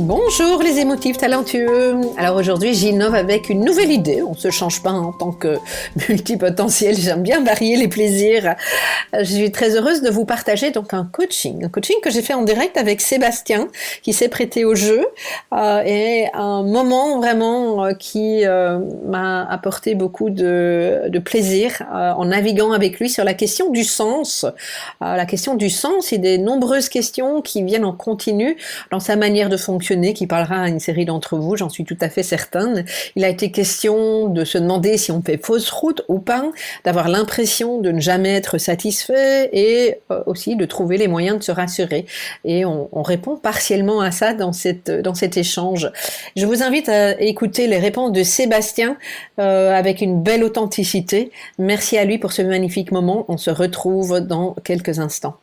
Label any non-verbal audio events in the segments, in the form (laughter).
Bonjour les émotifs talentueux. Alors aujourd'hui, j'innove avec une nouvelle idée. On se change pas en tant que multipotentiel. J'aime bien varier les plaisirs. Je suis très heureuse de vous partager donc un coaching, un coaching que j'ai fait en direct avec Sébastien, qui s'est prêté au jeu euh, et un moment vraiment euh, qui euh, m'a apporté beaucoup de, de plaisir en naviguant avec lui sur la question du sens, la question du sens et des nombreuses questions qui viennent en continu dans sa manière de fonctionner qui parlera à une série d'entre vous, j'en suis tout à fait certaine. Il a été question de se demander si on fait fausse route ou pas, d'avoir l'impression de ne jamais être satisfait et euh, aussi de trouver les moyens de se rassurer. Et on, on, répond partiellement à ça dans, cette, dans cet échange. Je vous invite à écouter les réponses de Sébastien euh, avec une belle authenticité. Merci à lui pour ce magnifique moment. On se retrouve dans quelques instants.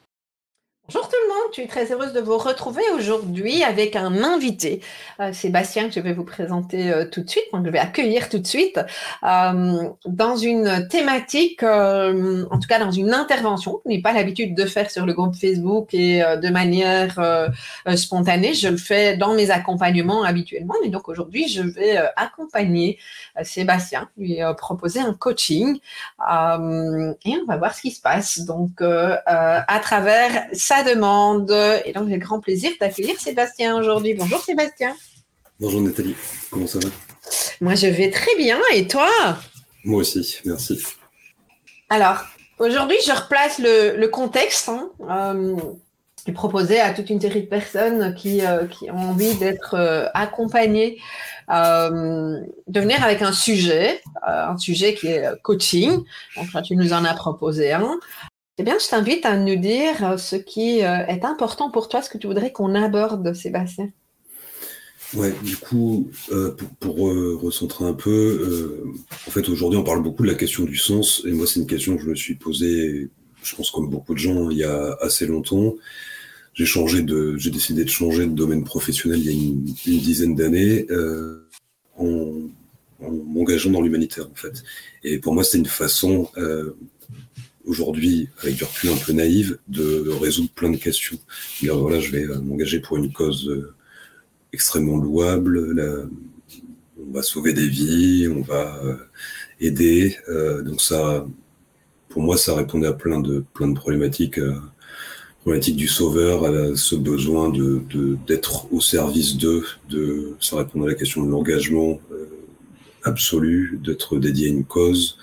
Bonjour tout le monde, je suis très heureuse de vous retrouver aujourd'hui avec un invité, euh, Sébastien, que je vais vous présenter euh, tout de suite, donc je vais accueillir tout de suite, euh, dans une thématique, en tout cas dans une intervention, que je n'ai pas l'habitude de faire sur le groupe Facebook et de manière spontanée, je le fais dans mes accompagnements habituellement, et donc aujourd'hui je vais accompagner Sébastien, lui proposer un coaching, et on va voir ce qui se passe, donc à travers demande. Et donc, j'ai grand plaisir d'accueillir Sébastien aujourd'hui. Bonjour Sébastien. Bonjour Nathalie, comment ça va? Moi, je vais très bien. Et toi? Moi aussi, merci. Alors, aujourd'hui, je replace le, le contexte. Hein. Euh, je proposais à toute une série de personnes qui, euh, qui ont envie d'être euh, accompagnées euh, de venir avec un sujet, un sujet qui est coaching. Donc, tu nous en as proposé un. Eh bien, je t'invite à nous dire ce qui est important pour toi, ce que tu voudrais qu'on aborde, Sébastien. Ouais, du coup, euh, pour, euh, recentrer un peu, euh, en fait, aujourd'hui, on parle beaucoup de la question du sens, et moi, c'est une question que je me suis posée, je pense comme beaucoup de gens, il y a assez longtemps. J'ai changé de, j'ai décidé de changer de domaine professionnel il y a une, une dizaine d'années, en, en m'engageant dans l'humanitaire, en fait. Et pour moi, c'est une façon aujourd'hui, avec du recul un peu naïve, de résoudre plein de questions. Voilà, je vais m'engager pour une cause extrêmement louable. On va sauver des vies, on va aider. Euh, donc ça, pour moi, ça répondait à plein de plein de problématiques. Euh, problématique du sauveur, à ce besoin de d'être au service d'eux. De, ça répond à la question de l'engagement euh, absolu, d'être dédié à une cause.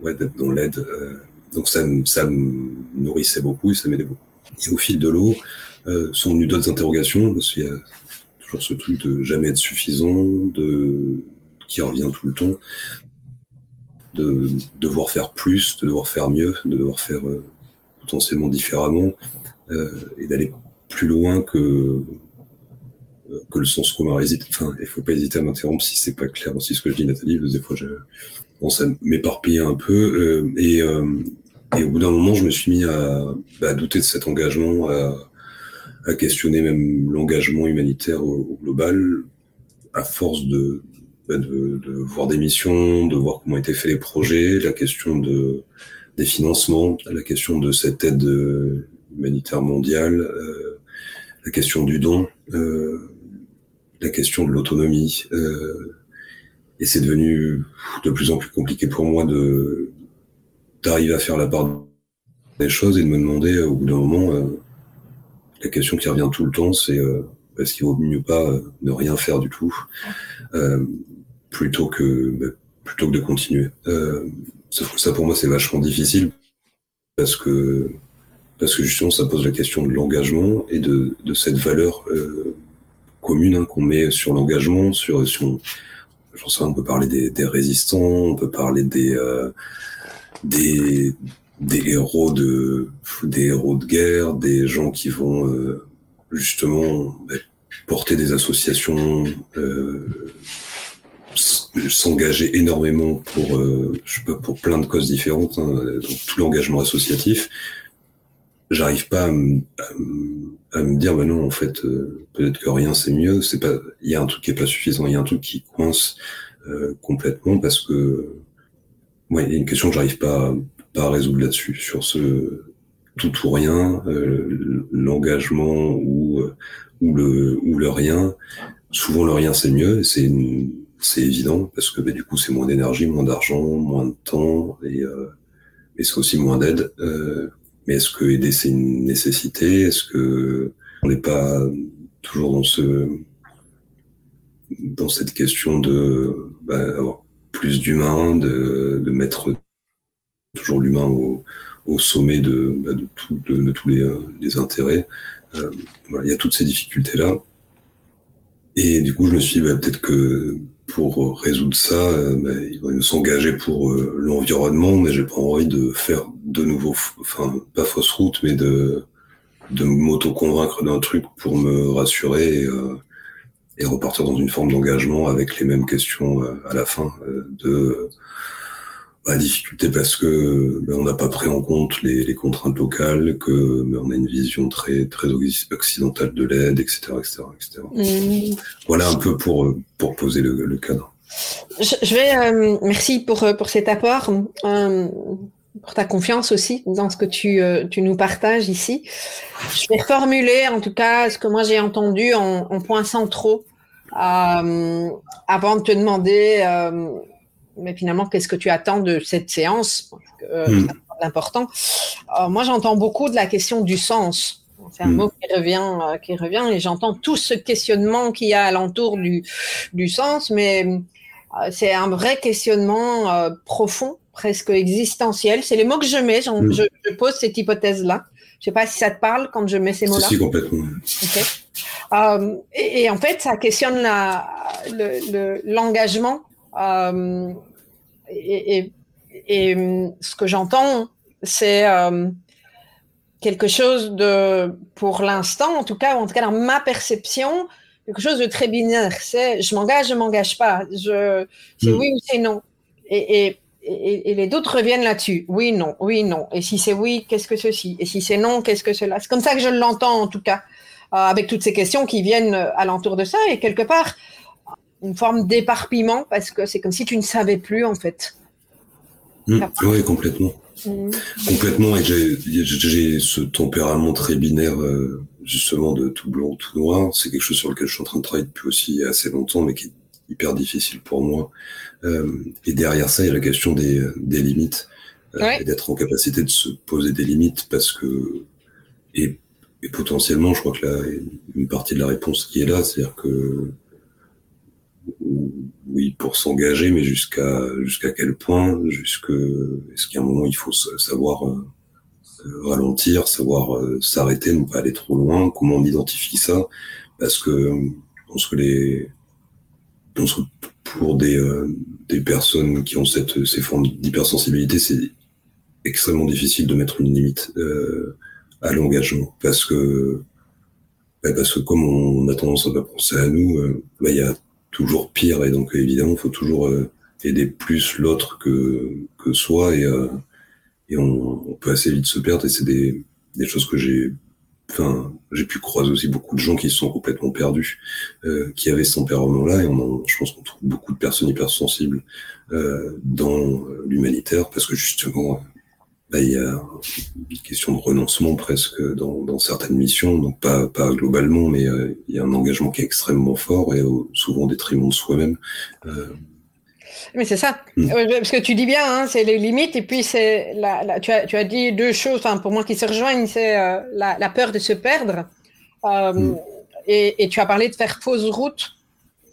Ouais, d'être dans l'aide. Euh, donc ça, ça me nourrissait beaucoup et ça m'aidait beaucoup. Et au fil de l'eau, euh, sont venues d'autres interrogations, parce qu'il y a toujours ce truc de jamais être suffisant, de qui revient tout le temps, de devoir faire plus, de devoir faire mieux, de devoir faire euh, potentiellement différemment, euh, et d'aller plus loin que que le sens commun hésite. Enfin, il faut pas hésiter à m'interrompre si c'est pas clair aussi ce que je dis, Nathalie, parce que des fois, bon, ça m'éparpille un peu. Euh, et, euh, et, au bout d'un moment, je me suis mis à, bah, à douter de cet engagement, à, à questionner même l'engagement humanitaire au, au, global, à force de, bah, de, de, voir des missions, de voir comment étaient faits les projets, la question de, des financements, la question de cette aide humanitaire mondiale, euh, la question du don, euh, la question de l'autonomie. Euh, et c'est devenu de plus en plus compliqué pour moi de d'arriver à faire la part des choses et de me demander au bout d'un moment, euh, la question qui revient tout le temps, c'est euh, parce qu'il vaut mieux pas ne rien faire du tout plutôt que bah, plutôt que de continuer. ça pour moi c'est vachement difficile parce que parce que justement ça pose la question de l'engagement et de, de cette valeur euh, commune hein, qu'on met sur l'engagement, sur, sur j'en sais on peut parler des, des, résistants, on peut parler des euh, des, des héros de des héros de guerre, des gens qui vont euh, justement bah, porter des associations, euh, s'engager énormément pour je sais pas, pour plein de causes différentes, hein, donc tout l'engagement associatif. J'arrive pas à me, à, me, dire, bah non, en fait, euh, peut-être que rien c'est mieux. C'est pas, il y a un truc qui est pas suffisant, il y a un truc qui coince euh, complètement parce que, ouais, il y a une question que j'arrive pas, pas à résoudre là-dessus, sur ce tout ou rien, euh, l'engagement ou ou le ou le rien. Souvent le rien c'est mieux, c'est c'est évident parce que bah, du coup c'est moins d'énergie, moins d'argent, moins de temps et et c'est aussi moins d'aide. Euh, mais est-ce que aider c'est une nécessité? Est-ce que on n'est pas toujours dans ce dans cette question de bah, avoir plus d'humains, de, de, mettre toujours l'humain au, au, sommet de, bah, de, tout, de, tous les, les intérêts? Euh, voilà, il y a toutes ces difficultés là. Et du coup, je me suis dit bah, peut-être que pour résoudre ça, euh, bah, il va s'engager pour euh, l'environnement, mais j'ai pas envie de faire de nouveau, enfin pas fausse route, mais de de m'auto-convaincre d'un truc pour me rassurer et, euh, et, repartir dans une forme d'engagement avec les mêmes questions à la fin de la difficulté parce que ben, on n'a pas pris en compte les, les contraintes locales, que ben, on a une vision très très occidentale de l'aide, etc., etc., etc. Mmh. Voilà un peu pour pour poser le, le cadre. Je, je vais euh, merci pour euh, pour cet apport, euh, pour ta confiance aussi dans ce que tu euh, tu nous partages ici. Je vais reformuler en tout cas ce que moi j'ai entendu en, en points centraux avant de te demander mais finalement, qu'est-ce que tu attends de cette séance? Euh, hmm. L'important. Euh, moi, j'entends beaucoup de la question du sens. C'est un hmm. mot qui revient, euh, qui revient, et j'entends tout ce questionnement qu'il y a alentour du, du sens, mais euh, c'est un vrai questionnement euh, profond, presque existentiel. C'est les mots que je mets. Hmm. Je, je, pose cette hypothèse-là. Je sais pas si ça te parle quand je mets ces mots-là. Si, complètement. Okay. Euh, et, et, en fait, ça questionne l'engagement euh, et, et, ce que j'entends, c'est euh, quelque chose de, pour l'instant, en tout cas, en tout cas dans ma perception, quelque chose de très binaire. C'est je m'engage, je m'engage pas. Je, c'est mm. oui ou c'est non. Et, et, et, les doutes reviennent là-dessus. Oui, non, oui, non. Et si c'est oui, qu'est-ce que ceci? Et si c'est non, qu'est-ce que cela? C'est comme ça que je l'entends, en tout cas, euh, avec toutes ces questions qui viennent alentour de ça. Et quelque part, une forme d'éparpillement parce que c'est comme si tu ne savais plus en fait. Mmh. oui, complètement. Mmh. Complètement, et j'ai ce tempérament très binaire, euh, justement, de tout blanc ou tout noir. C'est quelque chose sur lequel je suis en train de travailler depuis aussi assez longtemps, mais qui est hyper difficile pour moi. Euh, et derrière ça, il y a la question des, des limites, euh, et d'être en capacité de se poser des limites, parce que, et, et potentiellement, je crois que là, une partie de la réponse qui est là, c'est-à-dire que oui, pour s'engager, mais jusqu'à jusqu'à quel point, jusque est-ce qu'il y a un moment où il faut savoir euh, ralentir, savoir euh, s'arrêter, ne pas aller trop loin, comment on identifie ça, parce que je pense que les pour des euh, des personnes qui ont cette ces formes d'hypersensibilité, c'est extrêmement difficile de mettre une limite à l'engagement, parce que bah, parce que comme on a tendance à pas penser à nous, bah, il y a toujours pire. Et donc évidemment il faut toujours euh, aider plus l'autre que que soi. Et euh, et on, on, peut assez vite se perdre. Et c'est des des choses que j'ai j'ai pu croiser aussi beaucoup de gens qui se sont complètement perdus euh, qui avaient ce tempérament là et on je pense qu'on trouve beaucoup de personnes hypersensibles euh, dans l'humanitaire parce que justement bah, il y a une question de renoncement presque dans, dans certaines missions, donc pas, pas globalement, mais euh, il y a un engagement qui est extrêmement fort et souvent au détriment de soi-même. Mais c'est ça, mm. parce que tu dis bien, hein, c'est les limites, et puis c'est la, la, tu, as, tu as dit deux choses, enfin, pour moi qui se rejoignent, c'est euh, la, la, peur de se perdre. Euh, mm. et, tu as parlé de faire fausse route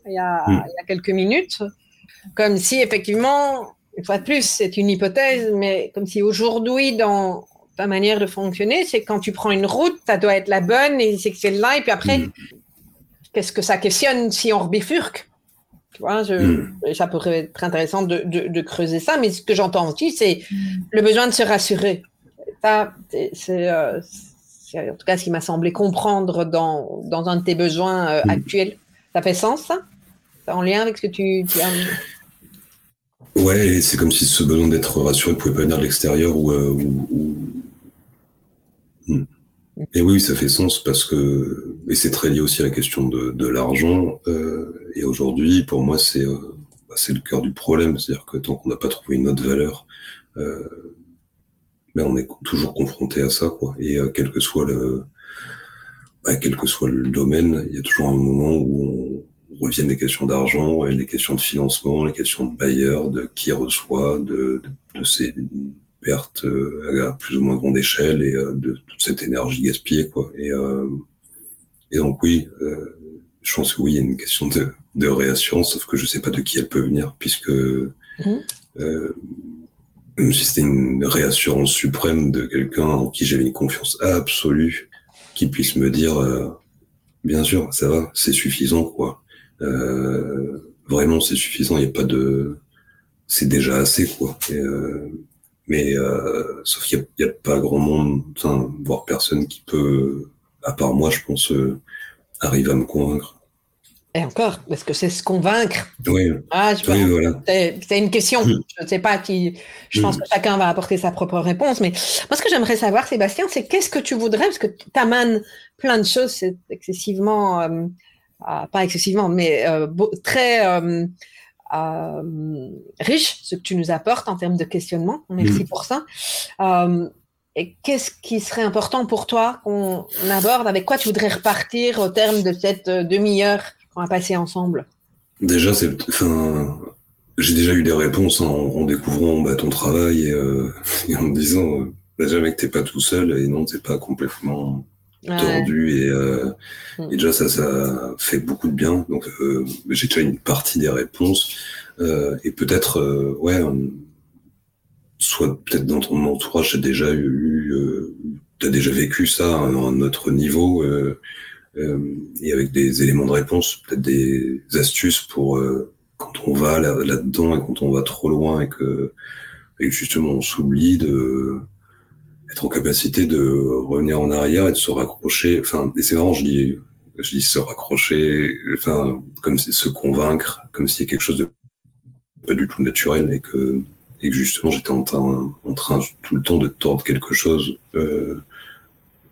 il y, a, hmm. il y a quelques minutes, comme si effectivement, une fois de plus, c'est une hypothèse, mais comme si aujourd'hui, dans ta manière de fonctionner, c'est quand tu prends une route, ça doit être la bonne et c'est que c'est là, et puis après, hmm. qu'est-ce que ça questionne si on rebifurque? Tu vois, je, hmm. ça pourrait être intéressant de, de, creuser ça, mais ce que j'entends aussi, c'est le besoin de se rassurer. Ça, c'est euh, en tout cas ce qui m'a semblé comprendre dans, dans, un de tes besoins euh, actuels. Ça fait sens, ça? En lien avec ce que tu, tu as Ouais, c'est comme si ce besoin d'être rassuré ne pouvait pas venir de l'extérieur ou, euh, hmm. Et oui, ça fait sens parce que et c'est très lié aussi à la question de, de l'argent. Euh, et aujourd'hui, pour moi, c'est euh, bah, c'est le cœur du problème, c'est-à-dire que tant qu'on n'a pas trouvé une autre valeur, euh, mais on est toujours confronté à ça, quoi. Et euh, quel que soit le bah, quel que soit le domaine, il y a toujours un moment où on revient des questions d'argent, les questions de financement, les questions de bailleurs, de qui reçoit, de, de, de ces pertes euh, à plus ou moins grande échelle et euh, de toute cette énergie gaspillée quoi. Et euh, et donc oui je pense que oui il y a une question de, de réassurance sauf que je sais pas de qui elle peut venir puisque mmh. si c'était une réassurance suprême de quelqu'un en qui j'avais une confiance absolue qui puisse me dire bien sûr ça va c'est suffisant quoi. Vraiment c'est suffisant il n'y a pas de c'est déjà assez quoi. Et, mais euh, sauf qu'il n'y a, pas grand monde, enfin, voire personne qui peut, à part moi, je pense, euh, arriver à me convaincre. Et encore, parce que c'est se convaincre. Oui. Ah, je oui, voilà. C'est une question. Mm. Je ne sais pas qui. Je pense que chacun va apporter sa propre réponse. Mais moi, ce que j'aimerais savoir, Sébastien, c'est qu'est-ce que tu voudrais, parce que tu amènes plein de choses, c'est excessivement, euh, ah, pas excessivement, mais euh, très euh, riche, ce que tu nous apportes en termes de questionnement. Merci mm. pour ça. Euh, et qu'est-ce qui serait important pour toi qu'on aborde? Avec quoi tu voudrais repartir au terme de cette euh, demi-heure qu'on va passer ensemble? Déjà, c'est, enfin, j'ai déjà eu des réponses en, découvrant bah, ton travail et, (laughs) en me disant, bah, jamais que t'es pas tout seul et non, t'es pas complètement tordu et, euh, mm. et, déjà ça ça fait beaucoup de bien. Donc euh, j'ai déjà une partie des réponses. Euh, et peut-être euh, ouais soit peut-être dans ton entourage j'ai déjà eu euh, t'as déjà vécu ça à un autre niveau et avec des éléments de réponse peut-être des astuces pour quand on va là, là-dedans et quand on va trop loin et que, et que justement on s'oublie de être en capacité de revenir en arrière et de se raccrocher. Enfin, et c'est marrant, je dis, se raccrocher, enfin, comme se convaincre, comme si c'était quelque chose de pas du tout naturel et que, justement j'étais en train, en train tout le temps de tordre quelque chose, euh,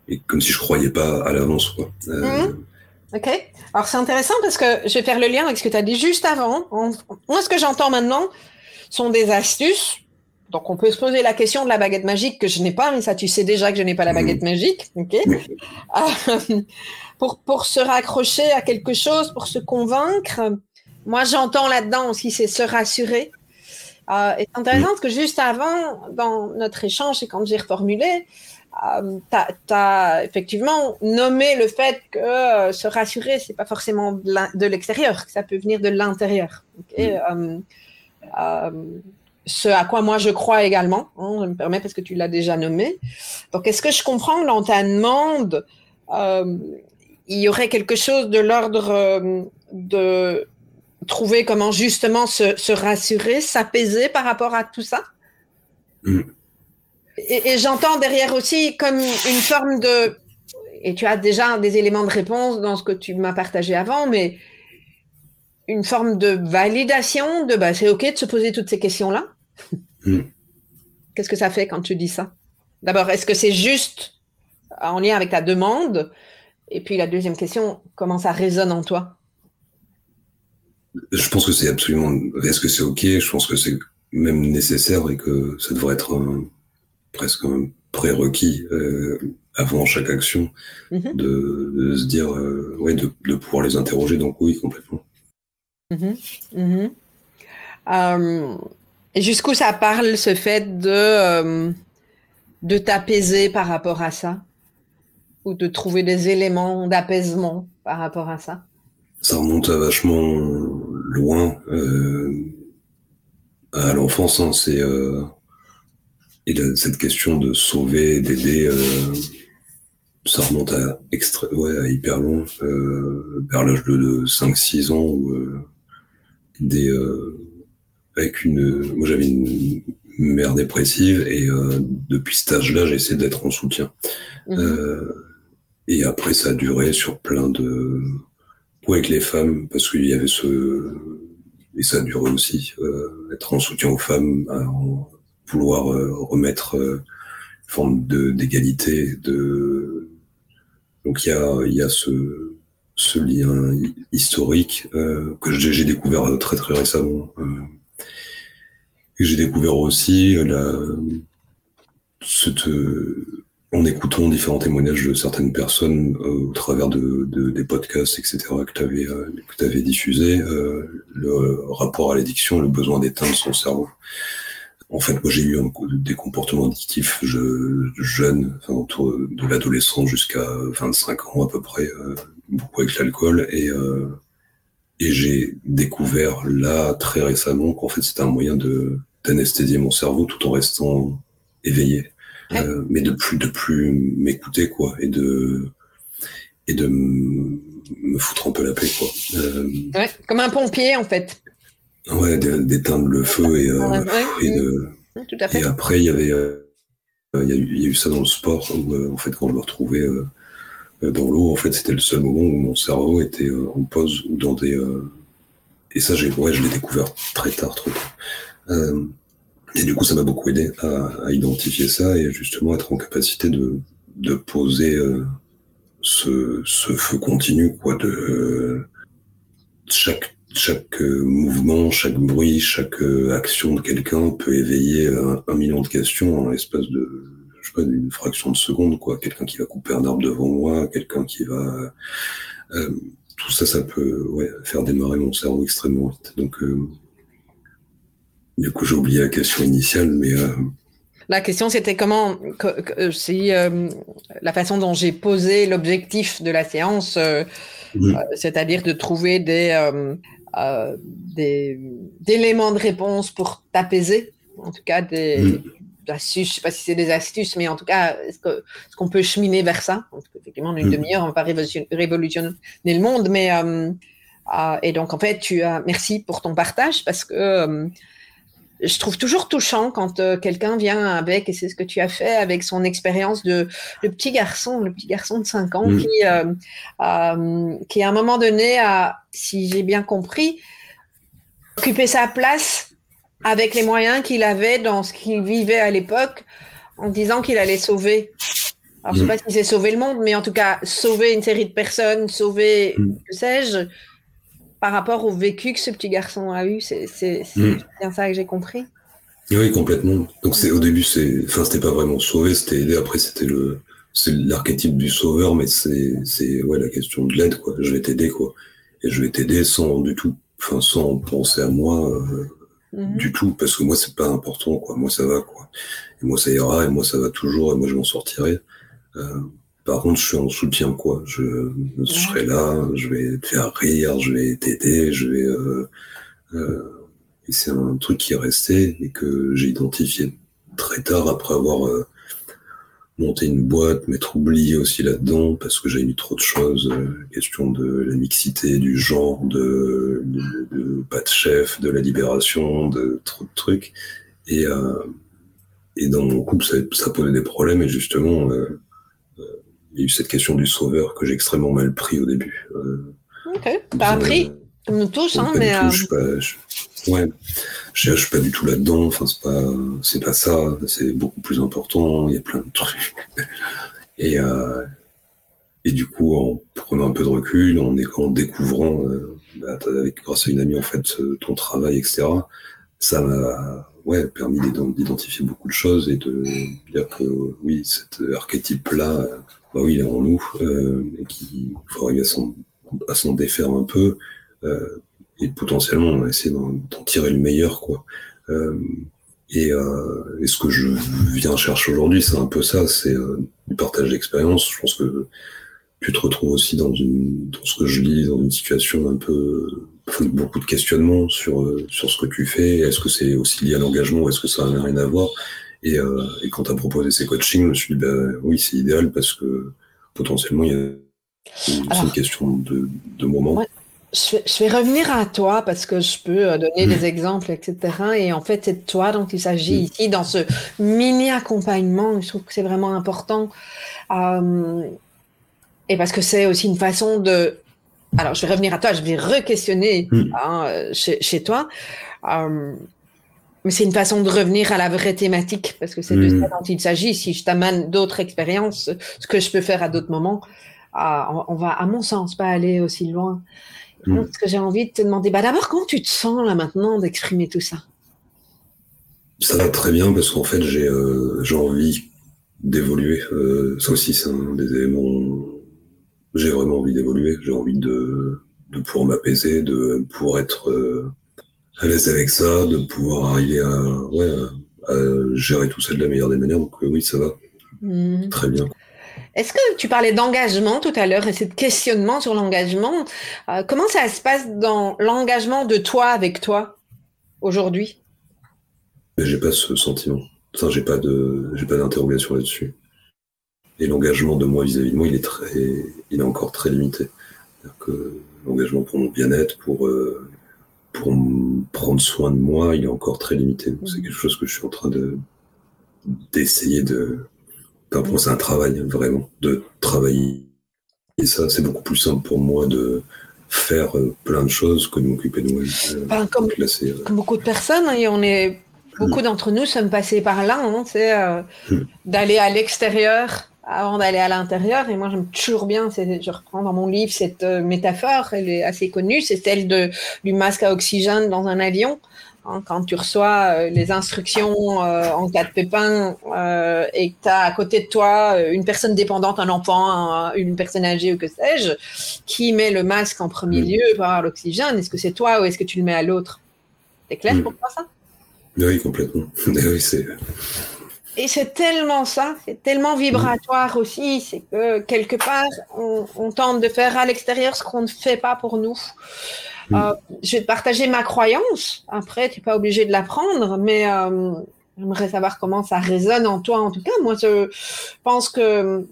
et comme si je croyais pas à l'avance, quoi. Euh, mmh. Ok. Alors c'est intéressant parce que je vais faire le lien avec ce que tu as dit juste avant. Moi, ce que j'entends maintenant sont des astuces donc, on peut se poser la question de la baguette magique que je n'ai pas, mais ça, tu sais déjà que je n'ai pas la baguette magique. euh, pour, pour se raccrocher à quelque chose, pour se convaincre, moi, j'entends là-dedans aussi, c'est se rassurer. Euh, et c'est intéressant parce que juste avant, dans notre échange et quand j'ai reformulé, euh, tu as, effectivement nommé le fait que euh, se rassurer, c'est pas forcément de l'extérieur, que ça peut venir de l'intérieur. Okay ce à quoi moi je crois également, hein, je me permets parce que tu l'as déjà nommé. Donc, est-ce que je comprends dans ta demande, euh, il y aurait quelque chose de l'ordre euh, de trouver comment justement se, se rassurer, s'apaiser par rapport à tout ça? Mm. Et, et j'entends derrière aussi comme une forme de... Et tu as déjà des éléments de réponse dans ce que tu m'as partagé avant, mais une forme de validation de bah, c'est ok de se poser toutes ces questions-là. Hmm. Qu'est-ce que ça fait quand tu dis ça? D'abord, est-ce que c'est juste en lien avec ta demande? Et puis la deuxième question, comment ça résonne en toi? Je pense que c'est absolument. Est-ce que c'est ok? Je pense que c'est même nécessaire et que ça devrait être presque un prérequis euh, avant chaque action mm-hmm. de, se dire, euh, de, pouvoir les interroger. Donc oui, complètement. Mhm. Mhm. Euh, jusqu'où ça parle ce fait de, euh, de t'apaiser par rapport à ça? Ou de trouver des éléments d'apaisement par rapport à ça? Ça remonte à vachement loin, à l'enfance. Hein, c'est et cette question de sauver, d'aider, ça remonte à, extra, ouais, à hyper long, vers l'âge de, 5-6 ans, où des avec une, moi j'avais une mère dépressive et euh, depuis cet âge-là, j'ai essayé d'être en soutien. Mhm. Euh, et après, ça a duré sur plein de ou avec les femmes parce qu'il y avait ce et ça a duré aussi euh, être en soutien aux femmes, en vouloir remettre une forme de d'égalité. De donc il y a il y a ce ce lien historique que j'ai découvert très très récemment j'ai découvert aussi euh, la, cette, euh, en écoutant différents témoignages de certaines personnes euh, au travers de, de, des podcasts, etc., que tu avais, euh, avais diffusé, le rapport à l'addiction, le besoin d'éteindre son cerveau. En fait, moi, j'ai eu des comportements addictifs je, jeunes, enfin, autour de l'adolescence jusqu'à 25 ans à peu près, beaucoup avec l'alcool, et, et j'ai découvert là très récemment qu'en fait, c'était un moyen de d'anesthésier mon cerveau tout en restant éveillé. Euh, mais de plus de plus m'écouter quoi et de et de me foutre un peu la paix quoi. Euh, ouais, comme un pompier en fait. Ouais, d'éteindre le feu et, euh, et de tout à fait. et après il y avait il y, y a eu ça dans le sport où en fait quand je me retrouvais dans l'eau en fait c'était le seul moment où mon cerveau était en pause ou dans des et ça j'ai ouais je l'ai découvert très tard trop tard. Euh, et du coup, ça m'a beaucoup aidé à, à, identifier ça et justement être en capacité de, de poser euh, ce, ce, feu continu, quoi, de chaque chaque mouvement, chaque bruit, chaque action de quelqu'un peut éveiller un, million de questions en l'espace de, je sais pas, d'une fraction de seconde, quoi. Quelqu'un qui va couper un arbre devant moi, quelqu'un qui va, euh, tout ça, ça peut, ouais, faire démarrer mon cerveau extrêmement vite. Donc, euh, du coup, j'ai oublié la question initiale, mais. Euh, la question, c'était comment, si euh, la façon dont j'ai posé l'objectif de la séance, c'est-à-dire de trouver des, des, éléments de réponse pour t'apaiser, en tout cas des astuces, je sais pas si c'est des astuces, mais en tout cas, est-ce qu'on peut cheminer vers ça? Effectivement, en une demi-heure, on va pas révolutionner le monde, mais et donc en fait, tu as merci pour ton partage parce que je trouve toujours touchant quand euh, quelqu'un vient avec, et c'est ce que tu as fait, avec son expérience de le petit garçon, le petit garçon de 5 ans, mm. qui, euh, euh, qui à un moment donné a, si j'ai bien compris, occupé sa place avec les moyens qu'il avait dans ce qu'il vivait à l'époque, en disant qu'il allait sauver. Alors, je ne sais mm. pas si c'est sauver le monde, mais en tout cas, sauver une série de personnes, sauver, mm. que sais-je, par rapport au vécu que ce petit garçon a eu. C'est hmm. bien ça que j'ai compris. Oui, complètement. Donc c'est au début, c'est, enfin, c'était pas vraiment sauver, c'était aider. Après, c'était le, c'est l'archétype du sauveur, mais c'est, c'est ouais la question de l'aide, quoi. Je vais t'aider, quoi. Et je vais t'aider sans du tout, enfin, sans penser à moi euh, mhm. du tout, parce que moi c'est pas important, quoi. Moi ça va, quoi. Et moi ça ira, et moi ça va toujours, et moi je m'en sortirai. Euh, par contre, je suis en soutien, quoi. Je, serai là, je vais te faire rire, je vais t'aider, je vais. Euh, euh, et c'est un truc qui est resté et que j'ai identifié très tard après avoir euh, monté une boîte, m'être oublié aussi là-dedans parce que j'ai mis trop de choses. Euh, question de la mixité, du genre, de, de, pas de chef, de la libération, de trop de trucs. Et, euh, et dans mon couple, ça, ça posait des problèmes et justement il y a eu cette question du sauveur que j'ai extrêmement mal pris au début. Euh, ok, pas appris, comme nous tous, hein, mais. je suis pas, je, ouais, je, suis pas du tout là-dedans. Enfin, c'est pas, c'est pas ça. C'est beaucoup plus important. Il y a plein de trucs. (laughs) Et euh, et du coup, en prenant un peu de recul, en, en découvrant, euh, bah, avec grâce à une amie en fait, ton travail, etc. Ça m'a ouais, permis d'identifier beaucoup de choses et de dire que oui, cet archétype-là bah oui, il est en nous, euh, et qu'il faut arriver à s'en défaire un peu, euh, et potentiellement essayer d'en tirer le meilleur, quoi. Euh, et, euh, et, ce que je viens chercher aujourd'hui, c'est un peu ça, c'est euh, du partage d'expérience. Je pense que tu te retrouves aussi dans, une, dans ce que je lis, dans une situation un peu beaucoup de questionnements sur sur ce que tu fais. Est-ce que c'est aussi lié à l'engagement est-ce que ça n'a rien à voir? Et, euh, et, quand tu as proposé ces coachings, je me suis dit, ben, oui, c'est idéal parce que potentiellement, il y a une question de, de moment. Je, vais, revenir à toi parce que je peux euh, donner des exemples, etc. Et en fait, c'est de toi dont il s'agit mm. ici dans ce mini accompagnement. Je trouve que c'est vraiment important. Euh, et parce que c'est aussi une façon de. Alors, je vais revenir à toi, je vais re-questionner mm. hein, chez, chez, toi. Euh, mais c'est une façon de revenir à la vraie thématique, parce que c'est de ça dont il s'agit. Si je t'amène d'autres expériences, ce que je peux faire à d'autres moments, ah, on va, à mon sens, pas aller aussi loin. Ce que j'ai envie de te demander, bah d'abord, comment tu te sens là maintenant d'exprimer tout ça? Ça va très bien, parce qu'en fait, j'ai euh, envie d'évoluer. Euh, ça aussi, c'est un des éléments. J'ai vraiment envie d'évoluer. J'ai envie de, de pouvoir m'apaiser, de pouvoir être. Euh, à l'aise avec ça, de pouvoir arriver à, ouais, à, gérer tout ça de la meilleure des manières. Donc oui, ça va. Mhm. Très bien. Est-ce que tu parlais d'engagement tout à l'heure et ce questionnement sur l'engagement euh, Comment ça se passe dans l'engagement de toi avec toi aujourd'hui? J'ai pas ce sentiment. Enfin, j'ai pas de, j'ai pas d'interrogation là-dessus. Et l'engagement de moi vis-à-vis de moi, il est très, il est encore très limité. L'engagement pour mon bien-être, pour euh, pour prendre soin de moi, il est encore très limité. C'est quelque chose que je suis en train de d'essayer de. Enfin, pour c'est un travail vraiment de travailler. Et ça, c'est beaucoup plus simple pour moi de faire euh, plein de choses que de m'occuper de moi. Euh, comme, euh. comme, beaucoup de personnes, hein, et on est beaucoup hmm. d'entre nous sommes passés par là, hein, c'est hmm. d'aller à l'extérieur avant d'aller à l'intérieur. Et moi, j'aime toujours bien, je reprends dans mon livre cette euh, métaphore, elle est assez connue, c'est celle de, du masque à oxygène dans un avion. Hein, quand tu reçois euh, les instructions euh, en cas de pépin et que tu as à côté de toi une personne dépendante, un enfant, une personne âgée ou que sais-je, qui met le masque en premier lieu pour avoir l'oxygène, est-ce que c'est toi ou est-ce que tu le mets à l'autre? C'est clair pour toi ça? Oui, complètement. (laughs) oui, c'est et c'est tellement ça, c'est tellement vibratoire aussi, c'est que quelque part, on, tente de faire à l'extérieur ce qu'on ne fait pas pour nous. Euh, je vais te partager ma croyance. Après, tu n'es pas obligé de l'apprendre, mais euh, j'aimerais savoir comment ça résonne en toi. En tout cas, moi, je pense que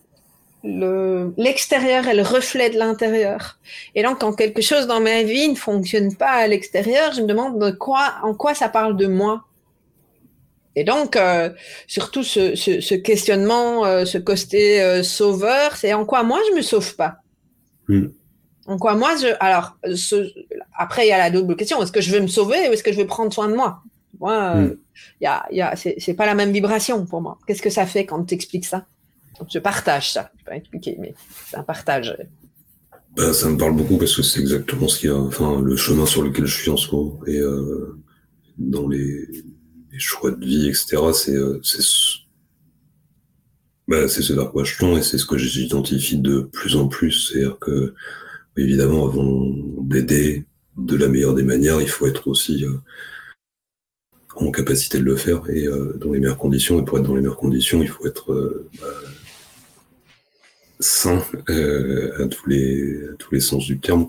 l'extérieur est le reflet de l'intérieur. Et donc, quand quelque chose dans ma vie ne fonctionne pas à l'extérieur, je me demande de quoi, en quoi ça parle de moi. Et donc, euh, surtout ce, ce, questionnement, euh, ce côté euh, sauveur, c'est en quoi moi je me sauve pas hmm. En quoi moi je. Alors, après, il y a la double question est-ce que je veux me sauver ou est-ce que je veux prendre soin de moi? Moi, hmm. y a, y a, c'est pas la même vibration pour moi. Qu'est-ce que ça fait quand tu expliques ça? Je partage ça. Je peux pas expliquer, mais c'est un partage. Ben, ça me parle beaucoup parce que c'est exactement ce qu'il y a, enfin, le chemin sur lequel je suis en ce moment. Et dans les les choix de vie, etc. C'est euh, c'est bah, c'est ce vers quoi je tends et c'est ce que j'identifie de plus en plus. C'est-à-dire que, évidemment, avant d'aider de la meilleure des manières, il faut être aussi euh, en capacité de le faire et euh, dans les meilleures conditions. Et pour être dans les meilleures conditions, il faut être bah, sain à tous les sens du terme.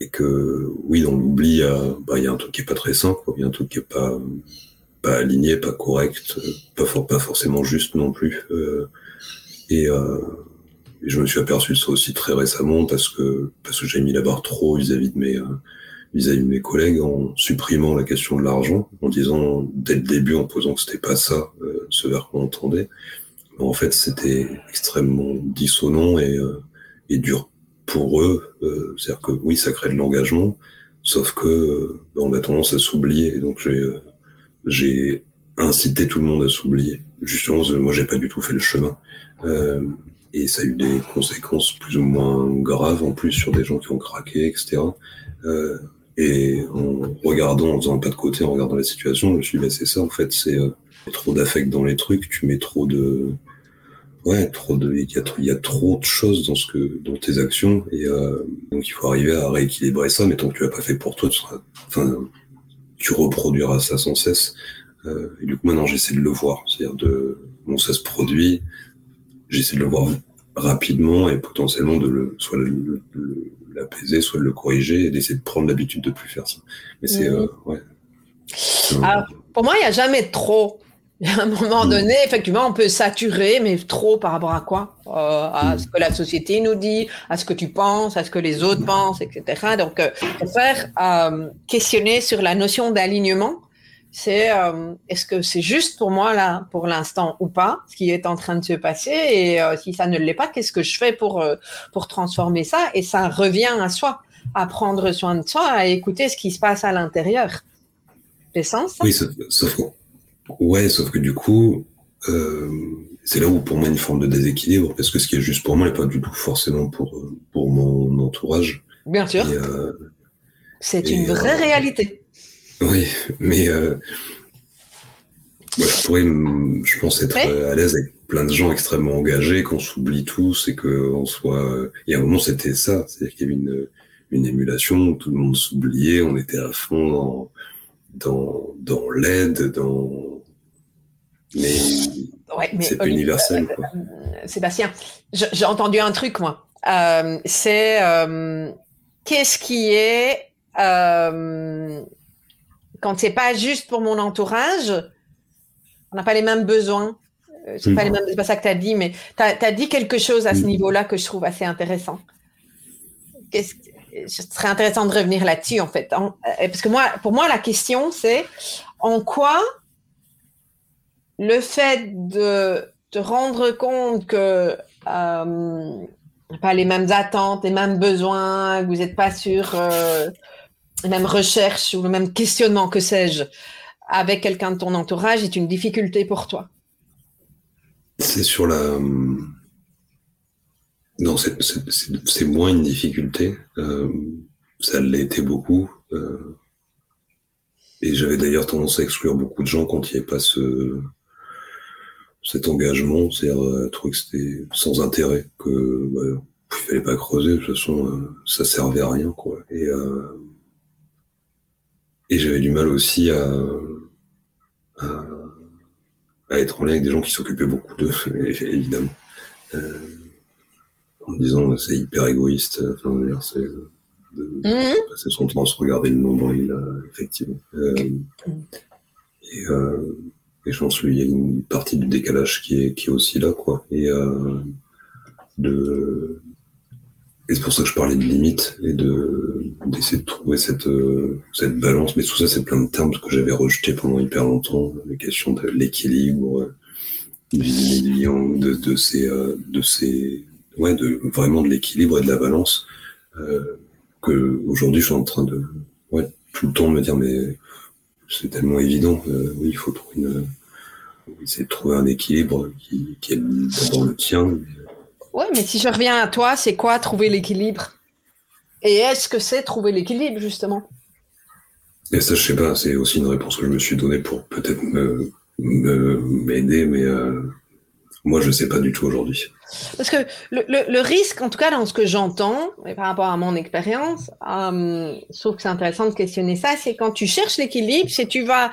Et, que oui, dans l'oubli, il y, a, bah, un truc qui est pas très sain. Il y a un truc qui est pas, aligné, pas correct, pas, forcément juste non plus. Euh, euh, et, je me suis aperçu de ça aussi très récemment parce que parce que j'ai mis la barre trop vis-à-vis de mes euh, vis-à-vis de mes collègues en supprimant la question de l'argent, en disant dès le début en posant que c'était pas ça, euh, ce vers qu'on entendait. En fait, c'était extrêmement dissonant et, euh, et dur pour eux, euh, c'est-à-dire que oui, ça crée de l'engagement, sauf que euh, on a tendance à s'oublier. Donc j'ai euh, j'ai incité tout le monde à s'oublier. Justement, moi j'ai pas du tout fait le chemin. Et ça a eu des conséquences plus ou moins graves en plus sur des gens qui ont craqué, etc. et en regardant, en faisant un pas de côté, en regardant la situation, je me suis dit, bah, c'est ça en fait, c'est trop d'affect dans les trucs, tu mets trop de, Ouais, trop de, il y, a, il y a trop de choses dans ce que, dans tes actions, et euh, donc il faut arriver à rééquilibrer ça. Mais tant que tu l'as pas fait pour toi, tu seras, enfin, tu reproduiras ça sans cesse. Euh, et du coup, maintenant, j'essaie de le voir, c'est-à-dire de, bon, ça se produit, j'essaie de le voir rapidement et potentiellement de le, soit l'apaiser, soit de le corriger et d'essayer de prendre l'habitude de plus faire ça. Mais c'est, mhm. ouais. pour moi, il n'y a jamais trop. (laughs) À un moment donné, effectivement, on peut saturer, mais trop par rapport à quoi? Euh, À mm. ce que la société nous dit, à ce que tu penses, à ce que les autres pensent, etc. Donc, euh, faire euh, questionner sur la notion d'alignement, c'est euh, est-ce que c'est juste pour moi là, pour l'instant ou pas, ce qui est en train de se passer, et si ça ne l'est pas, qu'est-ce que je fais pour pour transformer ça Et ça revient à soi, à prendre soin de soi, à écouter ce qui se passe à l'intérieur. C'est sens Oui, sauf, Ouais, sauf que du coup, euh, c'est là où pour moi une forme de déséquilibre, parce que ce qui est juste pour moi n'est pas du tout forcément pour, pour mon entourage. Bien sûr. Euh, c'est une vraie euh, réalité. Oui, mais je pourrais, je pense, être à l'aise avec plein de gens extrêmement engagés, qu'on s'oublie tous et qu'on soit. Et à un moment, c'était ça, c'est-à-dire qu'il y avait une, une émulation où tout le monde s'oubliait, on était à fond dans, dans, dans l'aide, dans mais, c'est euh, universel. Quoi. Euh, Sébastien, j'ai entendu un truc, moi. Euh, c'est qu'est-ce qui est quand c'est pas juste pour mon entourage, on n'a pas les mêmes besoins. C'est pas, pas ça que tu as dit, mais tu as, dit quelque chose à ce hmm. niveau-là que je trouve assez intéressant. Qu'est-ce ce serait intéressant de revenir là-dessus, en fait. parce que moi, pour moi, la question, c'est en quoi le fait de te rendre compte que euh, pas les mêmes attentes, les mêmes besoins, que vous n'êtes pas sur euh, les mêmes recherches ou le même questionnement, que sais-je, avec quelqu'un de ton entourage est une difficulté pour toi C'est sur la. Non, c'est moins une difficulté. Euh, ça été beaucoup. Euh, et j'avais d'ailleurs tendance à exclure beaucoup de gens quand il n'y avait pas ce, cet engagement, c'est-à-dire euh, trouver que c'était sans intérêt, que bah, il fallait pas creuser, de toute façon euh, ça servait à rien quoi. Et, et j'avais du mal aussi à, à, être en lien avec des gens qui s'occupaient beaucoup d'eux, (laughs) évidemment. Euh, en me disant c'est hyper égoïste, enfin c'est de mmh. passer son temps à se regarder le nombril, effectivement. et et je pense qu'il y a une partie du décalage qui est, qui est aussi là, quoi. Et, euh, de... et c'est pour ça que je parlais de limite et de d'essayer de trouver cette, euh, cette balance. Mais tout ça, c'est plein de termes que j'avais rejetés pendant hyper longtemps. Les questions de l'équilibre, du de, de ces, euh, de ces, ouais, de vraiment de l'équilibre et de la balance. Euh, que aujourd'hui, je suis en train de, ouais, tout le temps me dire, mais c'est tellement évident. Euh, oui, il faut trouver une, essayer de trouver un équilibre qui, qui est dans le tien. Oui, mais si je reviens à toi, c'est quoi trouver l'équilibre? Et est-ce que c'est trouver l'équilibre, justement? Et ça, je sais pas, c'est aussi une réponse que je me suis donnée pour peut-être m'aider, mais euh, moi, je ne sais pas du tout aujourd'hui. Parce que le, risque, en tout cas dans ce que j'entends, et par rapport à mon expérience, euh, je trouve que c'est intéressant de questionner ça, c'est quand tu cherches l'équilibre, c'est tu vas,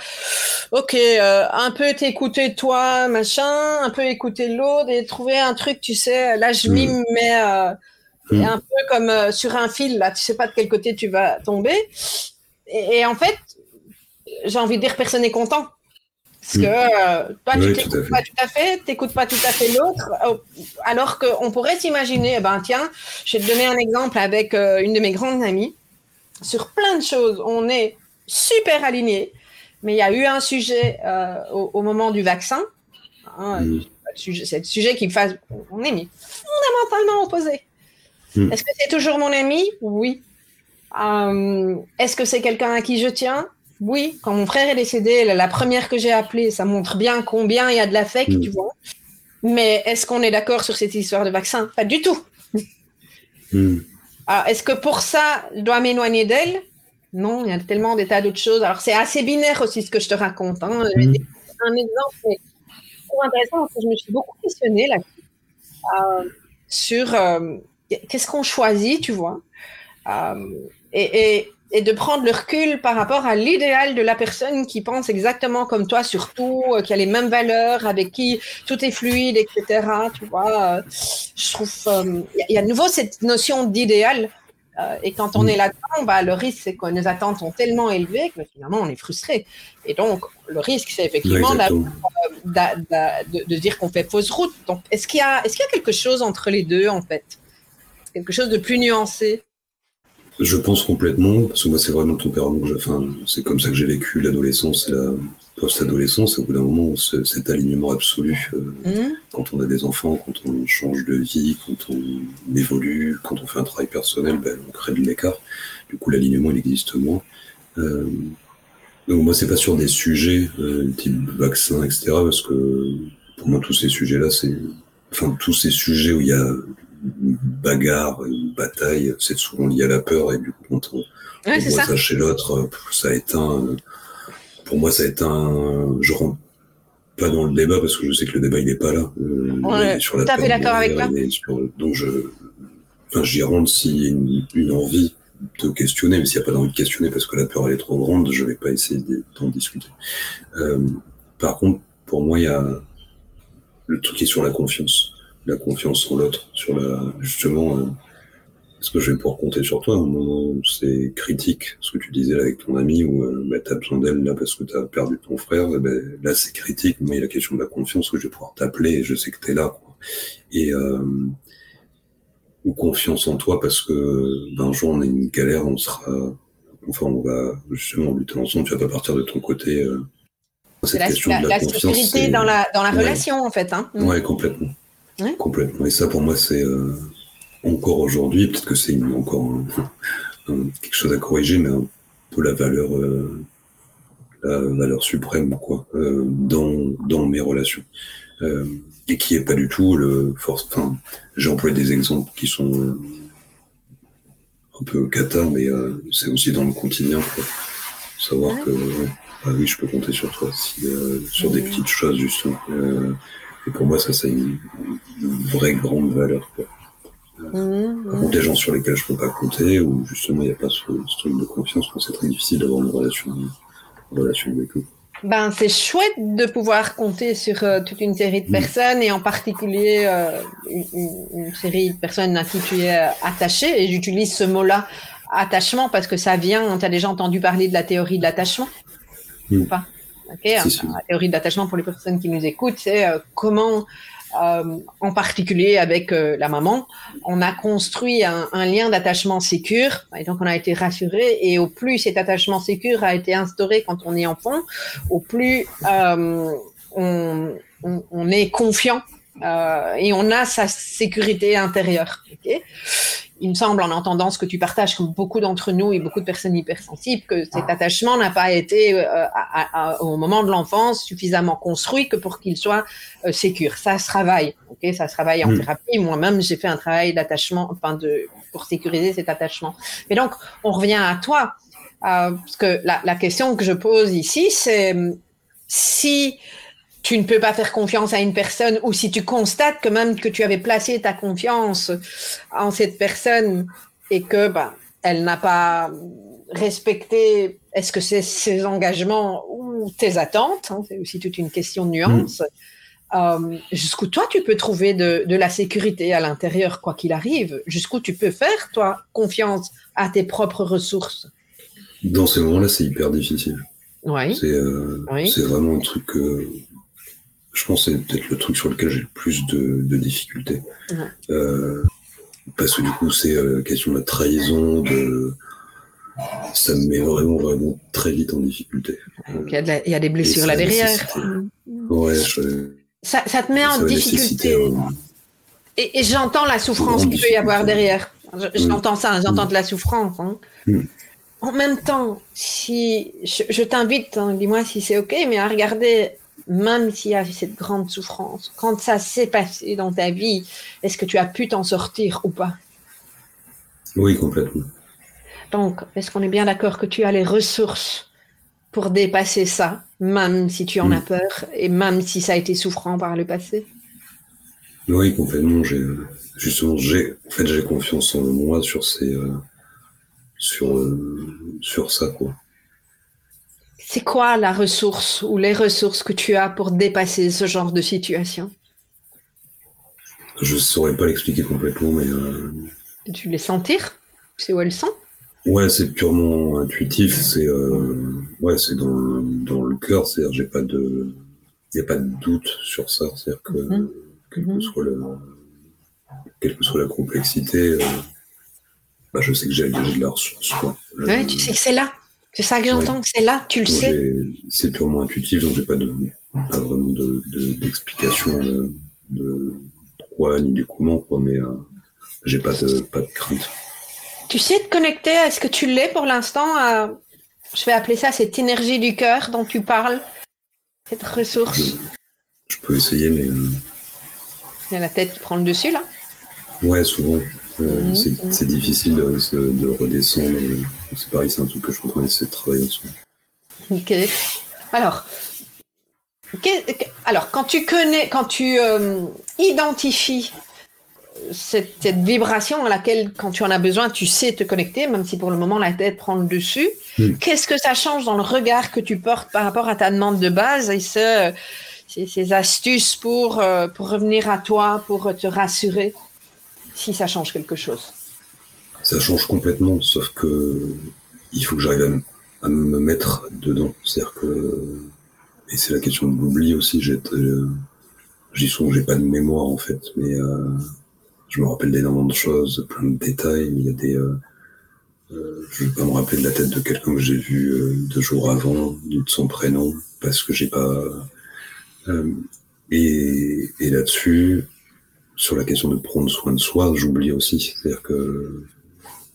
ok, euh, un peu t'écouter toi, machin, un peu écouter l'autre et trouver un truc, tu sais, là je m'y mm. mets euh, mm. un peu comme euh, sur un fil, là, tu sais pas de quel côté tu vas tomber. Et, et en fait, j'ai envie de dire, personne n'est content. Parce que euh, toi, tu t'écoutes pas tout à fait, t'écoutes pas tout à fait l'autre, euh, alors qu'on pourrait s'imaginer, eh ben tiens, je vais te donner un exemple avec euh, une de mes grandes amies. Sur plein de choses, on est super alignés, mais il y a eu un sujet au, moment du vaccin. Hein, mm. C'est le sujet qui me fait, on est mis fondamentalement opposés. Mm. Est-ce que c'est toujours mon ami? Oui. Est-ce que c'est quelqu'un à qui je tiens? Oui, quand mon frère est décédé, la première que j'ai appelée, ça montre bien combien il y a de l'affect, mm. tu vois. Mais est-ce qu'on est, d'accord sur cette histoire de vaccin? Pas du tout. Mm. Alors, est-ce que pour ça, je dois m'éloigner d'elle? Non, il y a tellement des tas d'autres choses. Alors, c'est assez binaire aussi ce que je te raconte. Hein. Mm. Un exemple mais intéressant parce que je me suis beaucoup questionnée là euh, sur euh, qu'est-ce qu'on choisit, tu vois. Euh, et, et et de prendre le recul par rapport à l'idéal de la personne qui pense exactement comme toi, surtout, euh, qui a les mêmes valeurs, avec qui tout est fluide, etc. Tu vois, euh, je trouve, il euh, y, a de nouveau cette notion d'idéal. et quand on est là-dedans, bah, le risque, c'est que nos attentes sont tellement élevées que finalement, on est frustré. Et donc, le risque, c'est effectivement de, de, dire qu'on fait fausse route. Donc, est-ce qu'il y, est qu'il y a quelque chose entre les deux, en fait? Quelque chose de plus nuancé? Je pense complètement, parce que moi c'est vraiment tempérament, enfin, c'est comme ça que j'ai vécu l'adolescence et la post-adolescence. Au bout d'un moment, cet alignement absolu, euh, mmh. quand on a des enfants, quand on change de vie, quand on évolue, quand on fait un travail personnel, ben, on crée de l'écart. Du coup, l'alignement, il existe moins. Euh, donc moi, c'est pas sur des sujets euh, type vaccin, etc. Parce que pour moi, tous ces sujets-là, c'est, enfin, tous ces sujets où il y a bagarre, une bataille, c'est souvent lié à la peur et du coup quand on, voit ça. chez l'autre, ça éteint. Pour moi, ça éteint. Je rentre pas dans le débat parce que je sais que le débat il n'est pas là. Euh, sur la fait d'accord avec toi. donc je, enfin, j'y rentre s'il y a une, envie de questionner, mais s'il n'y a pas d'envie de questionner parce que la peur elle est trop grande, je vais pas essayer d'en discuter. Euh, par contre, pour moi, il y a le truc qui est sur la confiance la confiance en l'autre, sur la justement euh, est-ce que je vais pouvoir compter sur toi au moment où c'est critique, ce que tu disais là avec ton ami, où euh, bah, tu as besoin d'elle là parce que tu as perdu ton frère, eh ben, là c'est critique, mais il y a la question de la confiance, que je vais pouvoir t'appeler et je sais que tu es là. Quoi. Et euh, ou confiance en toi parce que ben, un jour on a une galère, on sera, enfin on va justement lutter ensemble, tu vas pas partir de ton côté. Euh, cette la, question de la, sécurité dans la, dans la relation en fait. Hein. Ouais, complètement. Complètement. Et ça, pour moi, c'est euh, encore aujourd'hui, peut-être que c'est encore (laughs) quelque chose à corriger, mais un peu la valeur, euh, la valeur suprême, quoi, euh, dans, dans mes relations. et qui est pas du tout le force. Enfin, j'ai employé des exemples qui sont un peu cata, mais c'est aussi dans le quotidien, quoi. Savoir que, ah oui, je peux compter sur toi, si, sur des petites choses, justement. Et pour moi, ça, c'est une, vraie grande valeur. Quoi. Mmh, des gens sur lesquels je peux pas compter, ou justement il n'y a pas ce, truc de confiance, c'est très difficile d'avoir une relation, relation avec eux. Ben, c'est chouette de pouvoir compter sur euh, toute une série de mmh. personnes et en particulier euh, une, série de personnes à qui tu es euh, attaché. Et j'utilise ce mot-là, attachement, parce que ça vient, tu as déjà entendu parler de la théorie de l'attachement mmh. ou pas? La théorie d'attachement pour les personnes qui nous écoutent, c'est euh, comment, euh, en particulier avec euh, la maman, on a construit un, lien d'attachement sécure, et donc on a été rassuré, et au plus cet attachement sécure a été instauré quand on est enfant, au plus on, est confiant et on a sa sécurité intérieure il me semble, en entendant ce que tu partages, comme beaucoup d'entre nous et beaucoup de personnes hypersensibles, que cet attachement n'a pas été, euh, au moment de l'enfance, suffisamment construit que pour qu'il soit euh, sécure. Ça se travaille, ok? Ça se travaille en mm. thérapie. Moi-même, j'ai fait un travail d'attachement, enfin, de, pour sécuriser cet attachement. Mais donc, on revient à toi, euh, parce que la, la question que je pose ici, c'est si tu ne peux pas faire confiance à une personne ou si tu constates que même que tu avais placé ta confiance en cette personne et que bah, elle n'a pas respecté est-ce que c'est ses engagements ou tes attentes hein, c'est aussi toute une question de nuance mm. euh, jusqu'où toi tu peux trouver de, de la sécurité à l'intérieur quoi qu'il arrive? Jusqu'où tu peux faire toi confiance à tes propres ressources? Dans ces moments-là c'est hyper difficile oui. c'est euh, vraiment un truc que je pense que c'est peut-être le truc sur lequel j'ai le plus de, difficultés. Euh, parce que du coup, c'est la euh, question de la trahison, de... ça me met vraiment, vraiment très vite en difficulté. Il y a, des blessures là derrière. Ouais, ça, ça, te met en difficulté. Et, j'entends la souffrance qu'il peut y avoir derrière. Mm. J'entends ça, j'entends mm. de la souffrance. Hein. Mm. En même temps, si je, t'invite, hein, dis-moi si c'est ok, mais à regarder même s'il y a cette grande souffrance, quand ça s'est passé dans ta vie, est-ce que tu as pu t'en sortir ou pas? Oui, complètement. Donc, est-ce qu'on est bien d'accord que tu as les ressources pour dépasser ça, même si tu en as peur et même si ça a été souffrant par le passé? Oui, complètement. J'ai, justement, j'ai, en fait, j'ai confiance en moi sur ces, euh, sur, sur ça, quoi. C'est quoi la ressource ou les ressources que tu as pour dépasser ce genre de situation? Je ne saurais pas l'expliquer complètement, mais. Tu les sentir? C'est où elles sont? Ouais, c'est purement intuitif. C'est ouais, c'est dans, dans le cœur. C'est-à-dire, j'ai pas de, n'y a pas de doute sur ça. C'est-à-dire que mhm. quelle, que mhm. soit quelle que soit la complexité, euh, bah, je sais que j'ai de la ressource. Quoi. Ouais, tu sais que c'est là. C'est ça que j'entends, c'est là, tu le sais. C'est purement intuitif, donc j'ai pas, de, pas vraiment d'explication de, de, de, pourquoi ni du comment, quoi, mais euh, j'ai pas de, pas de crainte. Tu sais te connecter à ce que tu l'es pour l'instant, je vais appeler ça cette énergie du cœur dont tu parles, cette ressource. Je, peux essayer, mais. Euh, Il y a la tête qui prend le dessus, là Ouais, souvent. Euh, mhm. c'est difficile de, de redescendre. C'est pareil, c'est un truc que je suis en train d'essayer de travailler dessus. Ok. Alors, alors, quand tu connais, quand tu euh, identifies cette, vibration à laquelle, quand tu en as besoin, tu sais te connecter, même si pour le moment la tête prend le dessus. Hmm. Qu'est-ce que ça change dans le regard que tu portes par rapport à ta demande de base et ce, ces, astuces pour, euh, pour revenir à toi, pour te rassurer, si ça change quelque chose? Ça change complètement, sauf que il faut que j'arrive à, me mettre dedans. C'est-à-dire que, et c'est la question de l'oubli aussi, j'ai, euh, j'y souvent, j'ai pas de mémoire en fait, mais euh, je me rappelle d'énormément de choses, plein de détails. Il y a des, euh, euh, je vais pas me rappeler de la tête de quelqu'un que j'ai vu euh, deux jours avant, de son prénom, parce que j'ai pas. Et, et là-dessus, sur la question de prendre soin de soi, j'oublie aussi. C'est-à-dire que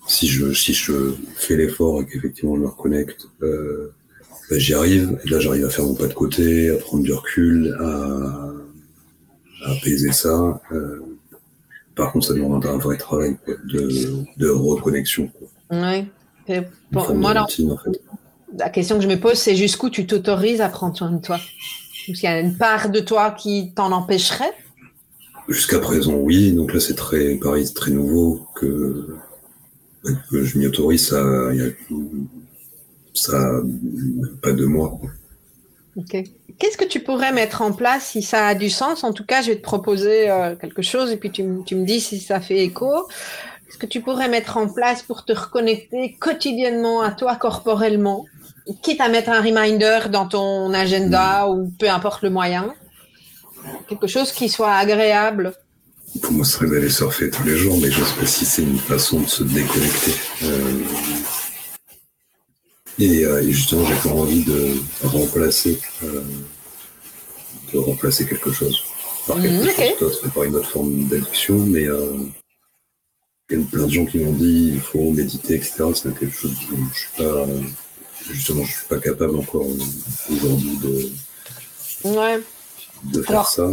si je si je fais l'effort et qu'effectivement je me reconnecte, euh, ben j'y arrive. Et là, j'arrive à faire mon pas de côté, à prendre du recul, à, à apaiser ça. Euh, par contre, ça demande un vrai travail de, de, reconnexion. Oui. moi, la question que je me pose, c'est jusqu'où tu t'autorises à prendre soin de toi? Est-ce qu'il y a une part de toi qui t'en empêcherait? Jusqu'à présent, oui. Donc là, c'est très, pareil, très nouveau que, je m'y autorise. Ça, y a, ça, pas de mois. Ok. Qu'est-ce que tu pourrais mettre en place si ça a du sens? En tout cas, je vais te proposer euh, quelque chose et puis tu, me dis si ça fait écho. Qu'est-ce que tu pourrais mettre en place pour te reconnecter quotidiennement à toi corporellement? Quitte à mettre un reminder dans ton agenda ou peu importe le moyen. Quelque chose qui soit agréable. Pour moi, ce serait d'aller surfer tous les jours, mais je ne sais pas si c'est une façon de se déconnecter. Euh, euh, et, justement, j'ai pas envie de remplacer, euh, de remplacer quelque chose par quelque mmh, chose d'autre, par une autre forme d'addiction, mais il y a plein de gens qui m'ont dit il faut méditer, etc. C'est quelque chose dont je suis pas, justement, je suis pas capable encore aujourd'hui de, de faire ça.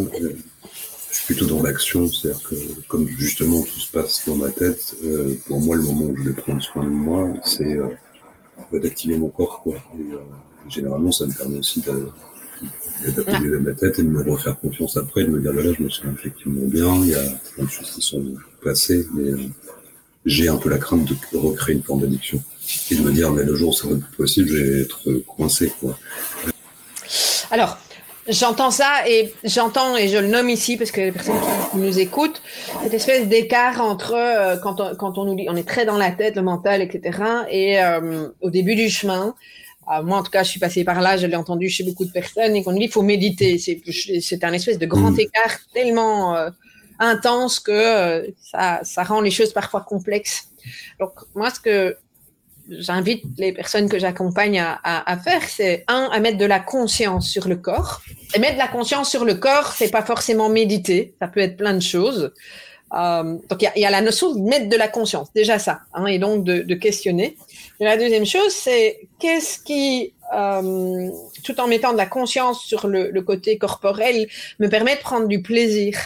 Je suis plutôt dans l'action, c'est-à-dire que comme justement tout se passe dans ma tête, euh, pour moi, le moment où je vais prendre soin de moi, c'est euh, d'activer mon corps. Quoi. Euh, généralement, ça me permet aussi d'appuyer ma tête et de me refaire confiance après, de me dire, voilà, je me sens effectivement bien, il y a plein de choses qui sont passées, mais euh, j'ai un peu la crainte de recréer une forme d'addiction. Et de me dire, mais le jour où ça va être possible, je vais être coincé. Quoi. Alors, J'entends ça et j'entends et je le nomme ici parce que les personnes qui nous écoutent, cette espèce d'écart entre euh, quand, on, quand on nous dit on est très dans la tête, le mental, etc. Et euh, au début du chemin, euh, moi en tout cas je suis passée par là, je l'ai entendu chez beaucoup de personnes et qu'on nous dit il faut méditer. C'est un espèce de grand mmh. écart tellement intense que ça, ça rend les choses parfois complexes. Donc moi ce que j'invite les personnes que j'accompagne à, faire, c'est un, à mettre de la conscience sur le corps. Et mettre de la conscience sur le corps, c'est pas forcément méditer, ça peut être plein de choses. Euh, donc il y, a, la notion de mettre de la conscience, déjà ça, hein, et donc de, questionner. Et la deuxième chose, c'est qu'est-ce qui, euh, tout en mettant de la conscience sur le, le, côté corporel, me permet de prendre du plaisir.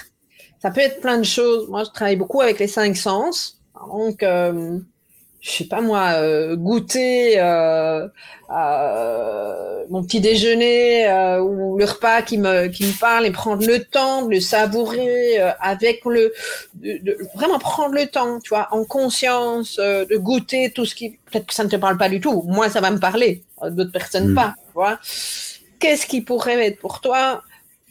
Ça peut être plein de choses. Moi, je travaille beaucoup avec les cinq sens. Donc, euh, je sais pas moi, euh, goûter euh, mon petit déjeuner euh, ou le repas qui me qui me parle et prendre le temps de le savourer avec le de, vraiment prendre le temps, tu vois, en conscience, de goûter tout ce qui peut-être que ça ne te parle pas du tout. Moi, ça va me parler, d'autres personnes mm. pas, tu vois. Qu'est-ce qui pourrait être pour toi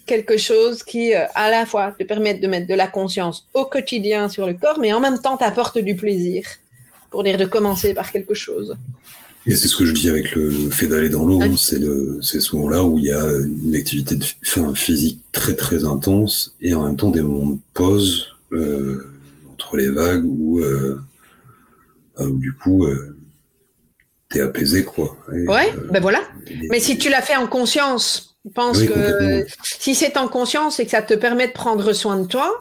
quelque chose qui, à la fois, te permette de mettre de la conscience au quotidien sur le corps, mais en même temps t'apporte du plaisir? Pour dire de commencer par quelque chose. Et c'est ce que je dis avec le fait d'aller dans l'eau, c'est c'est souvent là où il y a une activité de, physique très très intense et en même temps des moments de pause euh, entre les vagues où, euh, euh, du coup t'es apaisé quoi. ouais, ben voilà. Mais si tu l'as fait en conscience, je pense que si c'est en conscience et que ça te permet de prendre soin de toi,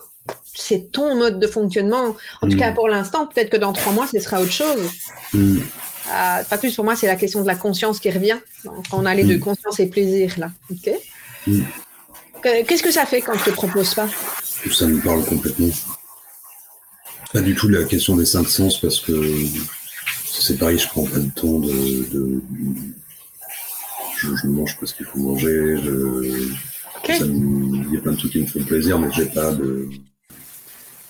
c'est ton mode de fonctionnement. En tout cas, mm. pour l'instant, peut-être que dans trois mois, ce sera autre chose. Mm. Euh, pas plus, pour moi, c'est la question de la conscience qui revient. Quand on a les deux, mm. conscience et plaisir, là. Qu'est-ce que ça fait quand je te propose pas Ça me parle complètement. Pas du tout la question des cinq sens, parce que c'est pareil, je prends pas de temps de... Je, mange parce qu'il faut manger. Il y a plein de trucs qui me font plaisir, mais j'ai pas de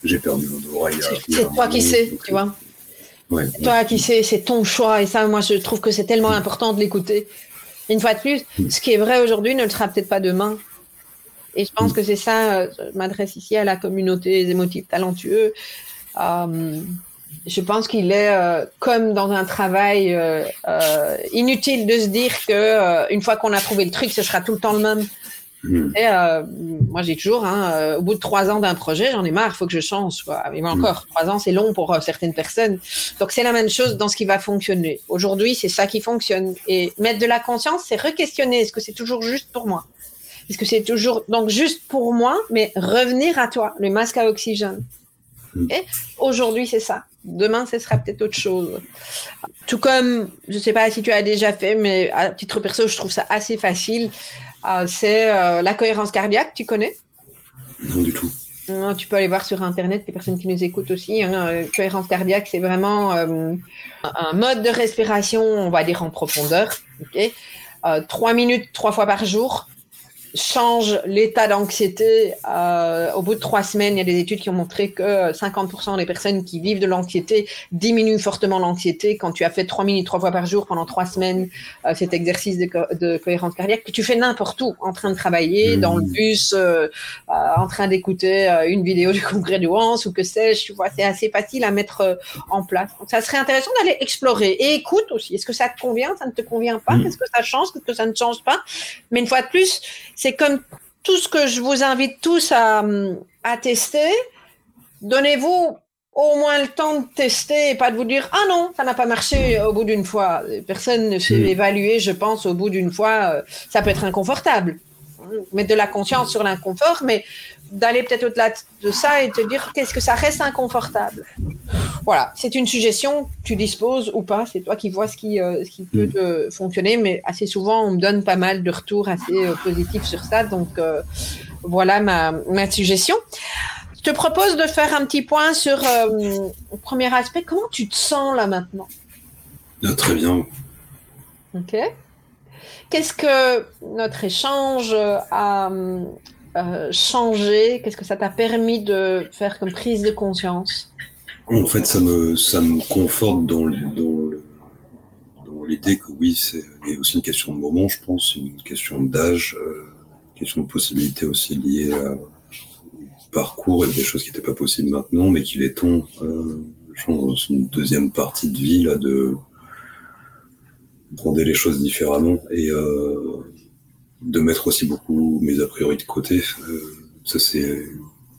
j'ai perdu mon oreille. C'est toi qui sais, tu vois. Ouais, toi qui sais, c'est ton choix. Et ça, moi, je trouve que c'est tellement important de l'écouter. Une fois de plus, mm. ce qui est vrai aujourd'hui ne le sera peut-être pas demain. Et je pense mm. que c'est ça, euh, je m'adresse ici à la communauté des émotifs talentueux. Euh, je pense qu'il est euh, comme dans un travail inutile de se dire que une fois qu'on a trouvé le truc, ce sera tout le temps le même. Mm. Et, euh, moi, j'ai toujours, hein, euh, au bout de trois ans d'un projet, j'en ai marre, il faut que je change. Quoi. Mais mm. encore, trois ans, c'est long pour euh, certaines personnes. Donc, c'est la même chose dans ce qui va fonctionner. Aujourd'hui, c'est ça qui fonctionne. Et mettre de la conscience, c'est re-questionner. Est-ce que c'est toujours juste pour moi? Est-ce que c'est toujours donc juste pour moi, mais revenir à toi, le masque à oxygène. Mm. Et aujourd'hui, c'est ça. Demain, ce sera peut-être autre chose. Tout comme, je ne sais pas si tu as déjà fait, mais à titre perso, je trouve ça assez facile. Ah, c'est euh, la cohérence cardiaque, tu connais? Non, du tout. tu peux aller voir sur Internet, les personnes qui nous écoutent aussi. Hein, euh, cohérence cardiaque, c'est vraiment euh, un mode de respiration, on va dire en profondeur. trois minutes, trois fois par jour change l'état d'anxiété. Euh, au bout de trois semaines, il y a des études qui ont montré que 50% des personnes qui vivent de l'anxiété diminuent fortement l'anxiété quand tu as fait trois minutes trois fois par jour pendant trois semaines euh, cet exercice de, cohérence cardiaque que tu fais n'importe où, en train de travailler, mmh. dans le bus, euh, en train d'écouter une vidéo du congrès de Wans ou que sais-je. Tu vois, c'est assez facile à mettre en place. Donc, ça serait intéressant d'aller explorer et écoute aussi. Est-ce que ça te convient Ça ne te convient pas? Mmh. Est-ce que ça change Est-ce que ça ne change pas? Mais une fois de plus, c'est comme tout ce que je vous invite tous à, tester. Donnez-vous au moins le temps de tester et pas de vous dire ah non ça n'a pas marché au bout d'une fois. Personne ne fait évaluer je pense au bout d'une fois euh, ça peut être inconfortable mettre de la conscience sur l'inconfort mais d'aller peut-être au-delà de ça et te dire qu'est-ce que ça reste inconfortable? Voilà, c'est une suggestion, tu disposes ou pas, c'est toi qui vois ce qui, euh, ce qui peut mm. fonctionner, mais assez souvent on me donne pas mal de retours assez euh, positifs sur ça, donc euh, voilà ma, ma, suggestion. Je te propose de faire un petit point sur le premier aspect, comment tu te sens là maintenant? Ah, Très bien. Ok. Qu'est-ce que notre échange a euh, changé? Qu'est-ce que ça t'a permis de faire comme prise de conscience? En fait, ça me, ça me conforte dans, dans, l'idée que oui, c'est aussi une question de moment, je pense, une question d'âge, euh, une question de possibilité aussi liée à parcours et des choses qui n'étaient pas possibles maintenant, mais qu'il est temps, euh, dans une deuxième partie de vie, là, de prendre les choses différemment et euh, de mettre aussi beaucoup mes a priori de côté. Euh, ça, c'est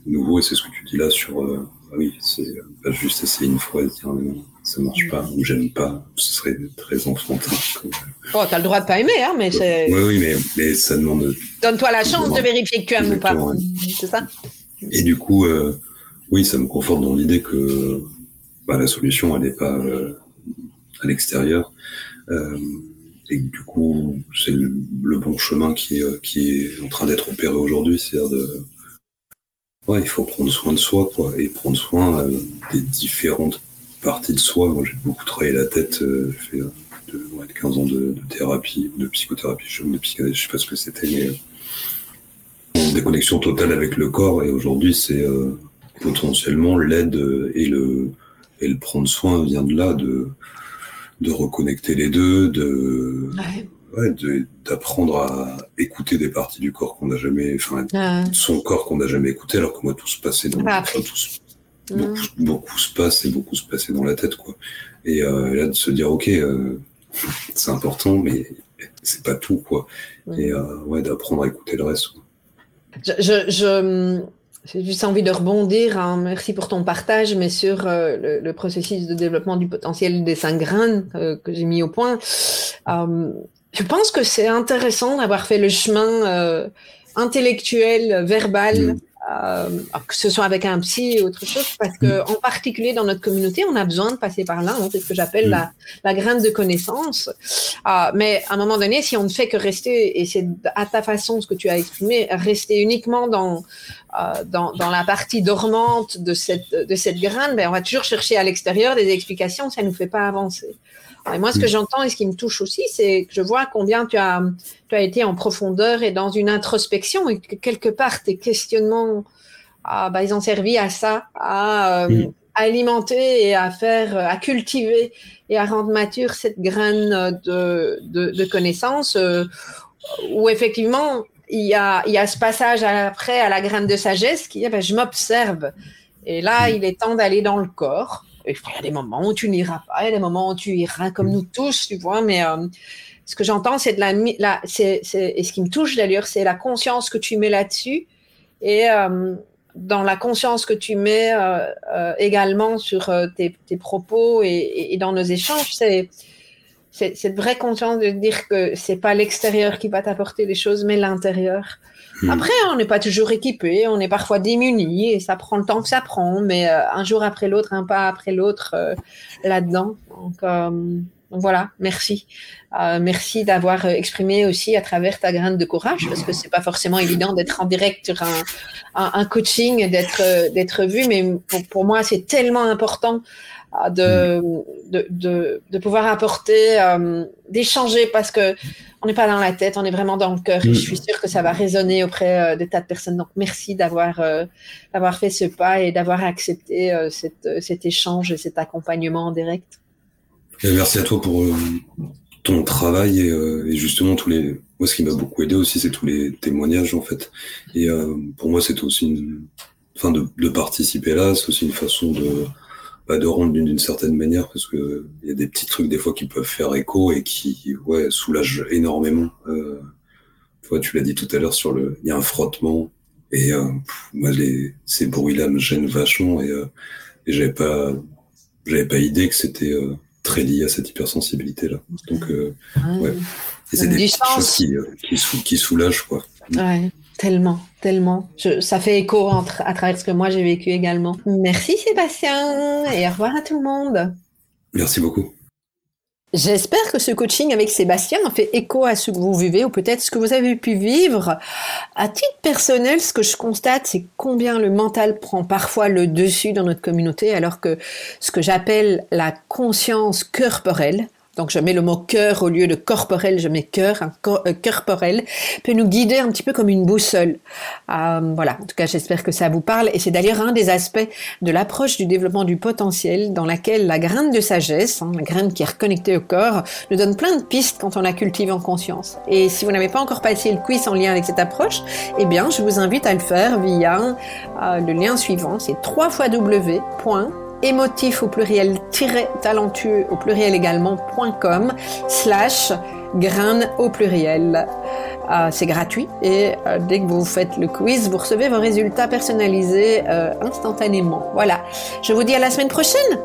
nouveau et c'est ce que tu dis là sur. Euh, ah oui, c'est pas juste essayer une fois et dire non, ça marche pas ou j'aime pas. Ce serait très enfantin. Oh, t'as le droit de pas aimer, hein, mais c'est. Oui, oui, mais, mais ça demande. Donne-toi la chance de vérifier que tu aimes ou pas. C'est ça? Et du coup, euh, oui, ça me conforte dans l'idée que bah, la solution, elle n'est pas à l'extérieur. Euh, et du coup, c'est le, bon chemin qui, euh, qui est en train d'être opéré aujourd'hui, c'est-à-dire de, ouais, il faut prendre soin de soi, quoi, et prendre soin euh, des différentes partie de soi. Moi, j'ai beaucoup travaillé la tête. j'ai fait de, 15 ans de, thérapie, de psychothérapie, je, je sais pas ce que c'était, mais déconnexion totale avec le corps. Et aujourd'hui, c'est potentiellement l'aide et le, prendre soin vient de là, de reconnecter les deux, de, ouais. d'apprendre à écouter des parties du corps qu'on n'a jamais, enfin, son corps qu'on n'a jamais écouté, alors que moi, tout se passait dans, enfin, tout, mmh. beaucoup, beaucoup, se passe et beaucoup se passait dans la tête, quoi. Et euh, là, de se dire, ok, euh, (laughs) c'est important, mais c'est pas tout, quoi. Mmh. Et euh, ouais, d'apprendre à écouter le reste. Quoi. Je, je, je, j'ai juste envie de rebondir, hein. merci pour ton partage, mais sur euh, le, le, processus de développement du potentiel des cinq graines euh, que j'ai mis au point. Euh, je pense que c'est intéressant d'avoir fait le chemin euh, intellectuel, verbal, mm. Euh, que ce soit avec un psy ou autre chose, parce que mm. en particulier dans notre communauté, on a besoin de passer par là. Hein, c'est ce que j'appelle mm. la, la graine de connaissance. Euh, mais à un moment donné, si on ne fait que rester, et c'est à ta façon ce que tu as exprimé, rester uniquement dans euh, dans, dans, la partie dormante de cette de cette graine, ben on va toujours chercher à l'extérieur des explications, ça nous fait pas avancer. Et moi, ce que j'entends et ce qui me touche aussi, c'est que je vois combien tu as, tu as été en profondeur et dans une introspection et que quelque part tes questionnements, ah, bah, ils ont servi à ça, à, euh, mm. alimenter et à faire, à cultiver et à rendre mature cette graine de, de, de connaissances euh, où effectivement il y, a, il y a ce passage après à la graine de sagesse qui est ben, je m'observe. Et là, mm. il est temps d'aller dans le corps il y a des moments où tu n'iras pas, il y a des moments où tu iras comme nous tous, tu vois, mais euh, ce que j'entends, c'est de la, la c'est, et ce qui me touche d'ailleurs, c'est la conscience que tu mets là-dessus et euh, dans la conscience que tu mets euh, également sur tes, propos et, et, dans nos échanges, c'est cette vraie conscience de dire que c'est pas l'extérieur qui va t'apporter les choses, mais l'intérieur. Hmm. Après, on n'est pas toujours équipé, on est parfois démuni et ça prend le temps que ça prend, mais euh, un jour après l'autre, un pas après l'autre euh, là-dedans. Donc, euh, voilà, merci. merci d'avoir exprimé aussi à travers ta graine de courage, parce que c'est pas forcément évident d'être en direct sur un, un, coaching, d'être d'être vu, mais pour moi c'est tellement important de, de, de, de, pouvoir apporter, d'échanger parce que on n'est pas dans la tête, on est vraiment dans le cœur. Et je suis sûre que ça va résonner auprès euh, de tas de personnes. Donc, merci d'avoir euh, d'avoir fait ce pas et d'avoir accepté euh, cette, cet échange et cet accompagnement en direct. merci à toi pour ton travail et, justement tous les. Moi, ce qui m'a beaucoup aidé aussi, c'est tous les témoignages en fait. Et pour moi, c'est aussi une. Enfin, de participer là, c'est aussi une façon de pas de rendre d'une certaine manière parce que il y a des petits trucs des fois qui peuvent faire écho et qui ouais soulagent énormément. Euh, tu l'as dit tout à l'heure sur le, il y a un frottement et euh, moi les ces bruits-là me gênent vachement et, euh, et j'avais pas j'avais pas idée que c'était euh, très lié à cette hypersensibilité là. Donc euh, ouais, c'est des choses qui, qui, qui soulagent quoi. Ouais. Tellement, tellement. Je, ça fait écho entre, à travers ce que moi j'ai vécu également. Merci Sébastien et au revoir à tout le monde. Merci beaucoup. J'espère que ce coaching avec Sébastien fait écho à ce que vous vivez ou peut-être ce que vous avez pu vivre. À titre personnel, ce que je constate, c'est combien le mental prend parfois le dessus dans notre communauté alors que ce que j'appelle la conscience corporelle, donc je mets le mot cœur au lieu de corporel, je mets cœur, un euh, corporel, peut nous guider un petit peu comme une boussole. Euh, voilà, en tout cas j'espère que ça vous parle et c'est d'ailleurs un des aspects de l'approche du développement du potentiel dans laquelle la graine de sagesse, hein, la graine qui est reconnectée au corps, nous donne plein de pistes quand on la cultive en conscience. Et si vous n'avez pas encore passé le quiz en lien avec cette approche, eh bien je vous invite à le faire via euh, le lien suivant, c'est 3 fois W émotif au pluriel talentueux au pluriel également.com slash grain au pluriel. Euh, c'est gratuit et euh, dès que vous faites le quiz, vous recevez vos résultats personnalisés euh, instantanément. Voilà. Je vous dis à la semaine prochaine.